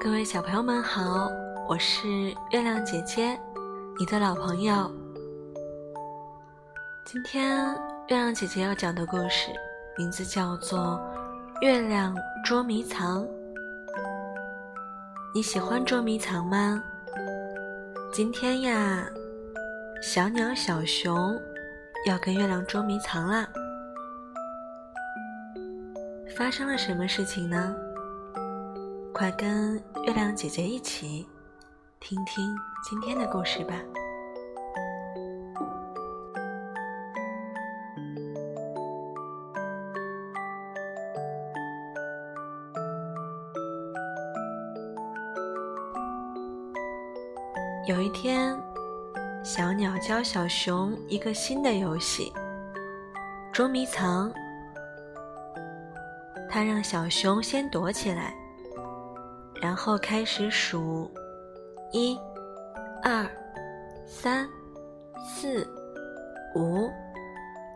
各位小朋友们好，我是月亮姐姐，你的老朋友。今天月亮姐姐要讲的故事名字叫做《月亮捉迷藏》。你喜欢捉迷藏吗？今天呀，小鸟小熊要跟月亮捉迷藏啦。发生了什么事情呢？快跟月亮姐姐一起听听今天的故事吧。有一天，小鸟教小熊一个新的游戏——捉迷藏。它让小熊先躲起来。然后开始数，一、二、三、四、五、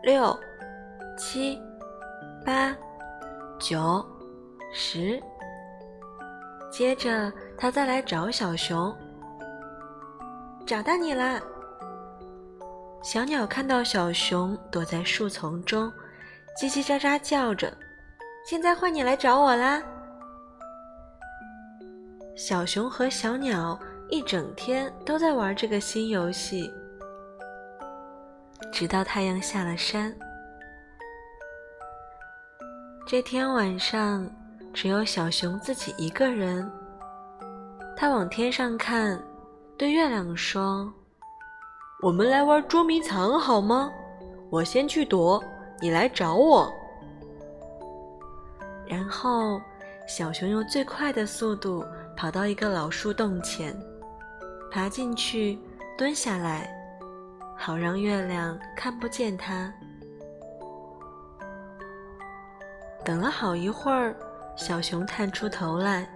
六、七、八、九、十。接着他再来找小熊，找到你啦！小鸟看到小熊躲在树丛中，叽叽喳喳叫着：“现在换你来找我啦！”小熊和小鸟一整天都在玩这个新游戏，直到太阳下了山。这天晚上，只有小熊自己一个人。他往天上看，对月亮说：“我们来玩捉迷藏好吗？我先去躲，你来找我。”然后，小熊用最快的速度。跑到一个老树洞前，爬进去，蹲下来，好让月亮看不见它。等了好一会儿，小熊探出头来。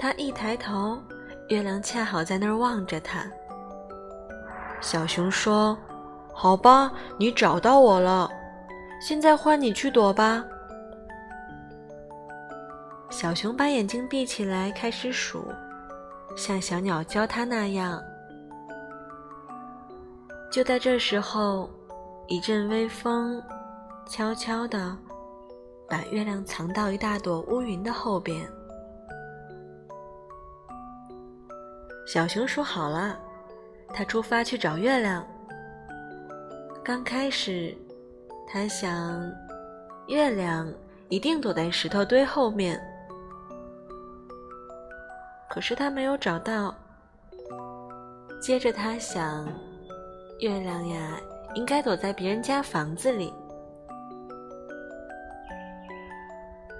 他一抬头，月亮恰好在那儿望着他。小熊说：“好吧，你找到我了，现在换你去躲吧。”小熊把眼睛闭起来，开始数，像小鸟教它那样。就在这时候，一阵微风悄悄地把月亮藏到一大朵乌云的后边。小熊数好了，它出发去找月亮。刚开始，它想，月亮一定躲在石头堆后面。可是他没有找到。接着他想，月亮呀，应该躲在别人家房子里。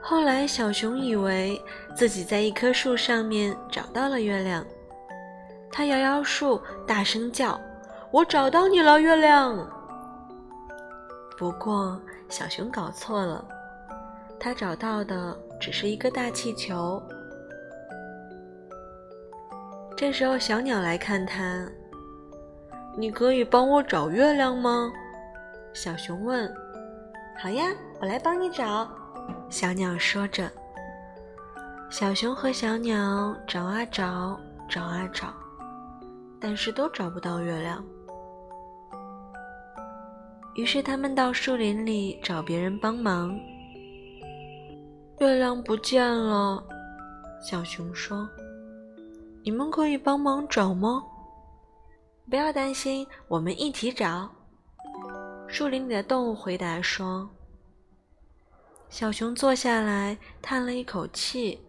后来，小熊以为自己在一棵树上面找到了月亮，他摇摇树，大声叫：“我找到你了，月亮！”不过，小熊搞错了，他找到的只是一个大气球。这时候，小鸟来看他。你可以帮我找月亮吗？小熊问。好呀，我来帮你找。小鸟说着。小熊和小鸟找啊找，找啊找，但是都找不到月亮。于是他们到树林里找别人帮忙。月亮不见了，小熊说。你们可以帮忙找吗？不要担心，我们一起找。树林里的动物回答说：“小熊坐下来，叹了一口气。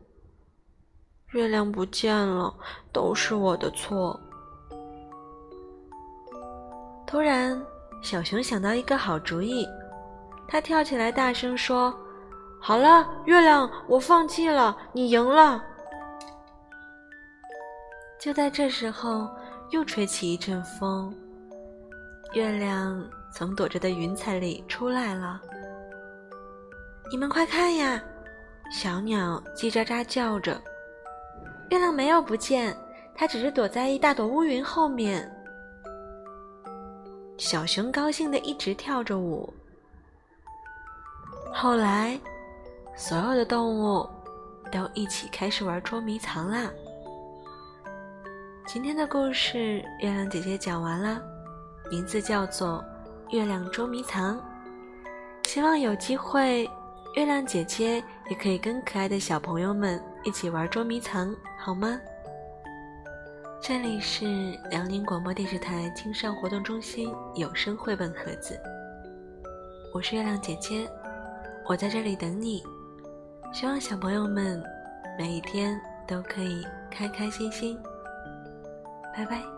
月亮不见了，都是我的错。”突然，小熊想到一个好主意，他跳起来，大声说：“好了，月亮，我放弃了，你赢了。”就在这时候，又吹起一阵风，月亮从躲着的云彩里出来了。你们快看呀！小鸟叽喳喳叫着，月亮没有不见，它只是躲在一大朵乌云后面。小熊高兴的一直跳着舞。后来，所有的动物都一起开始玩捉迷藏啦。今天的故事，月亮姐姐讲完了，名字叫做《月亮捉迷藏》。希望有机会，月亮姐姐也可以跟可爱的小朋友们一起玩捉迷藏，好吗？这里是辽宁广播电视台青少活动中心有声绘本盒子，我是月亮姐姐，我在这里等你。希望小朋友们每一天都可以开开心心。拜拜。